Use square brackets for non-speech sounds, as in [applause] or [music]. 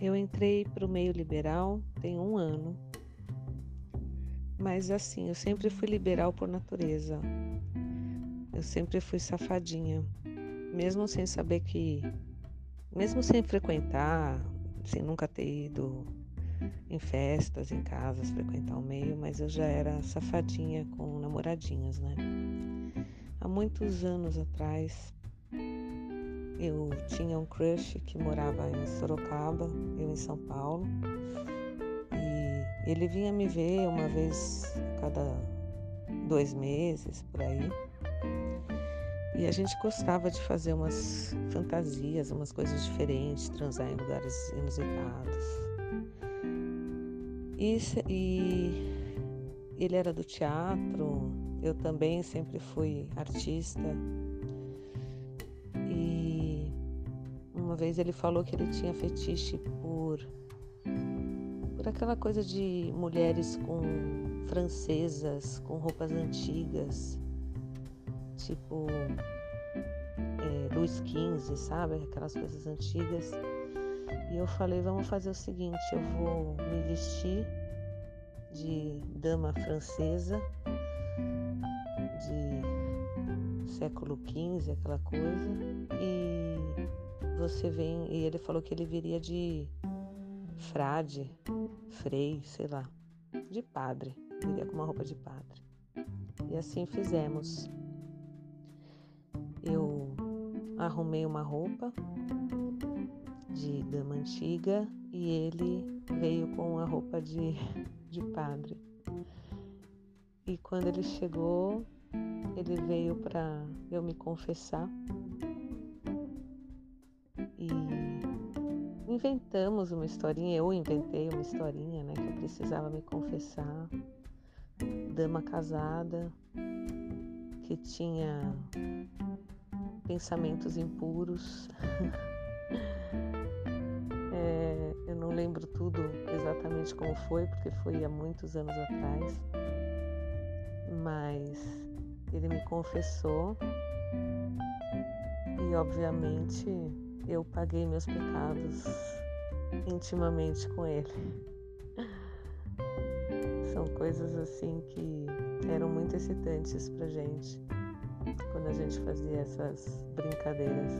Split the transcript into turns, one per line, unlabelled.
Eu entrei para o meio liberal tem um ano, mas assim, eu sempre fui liberal por natureza. Eu sempre fui safadinha, mesmo sem saber que, mesmo sem frequentar, sem nunca ter ido em festas, em casas, frequentar o meio, mas eu já era safadinha com namoradinhos, né? Há muitos anos atrás, eu tinha um crush que morava em Sorocaba, eu em São Paulo, e ele vinha me ver uma vez cada dois meses, por aí. E a gente gostava de fazer umas fantasias, umas coisas diferentes, transar em lugares inusitados. E, e ele era do teatro, eu também sempre fui artista. Uma vez ele falou que ele tinha fetiche por por aquela coisa de mulheres com francesas, com roupas antigas, tipo é, Luiz XV, sabe? Aquelas coisas antigas. E eu falei, vamos fazer o seguinte, eu vou me vestir de dama francesa de século XV, aquela coisa, e você vem, e ele falou que ele viria de frade, frei, sei lá, de padre, viria com uma roupa de padre. E assim fizemos. Eu arrumei uma roupa de dama antiga e ele veio com a roupa de, de padre. E quando ele chegou, ele veio para eu me confessar. Inventamos uma historinha, eu inventei uma historinha, né, que eu precisava me confessar. Dama casada que tinha pensamentos impuros. [laughs] é, eu não lembro tudo exatamente como foi, porque foi há muitos anos atrás, mas ele me confessou e, obviamente, eu paguei meus pecados intimamente com ele. São coisas assim que eram muito excitantes pra gente quando a gente fazia essas brincadeiras.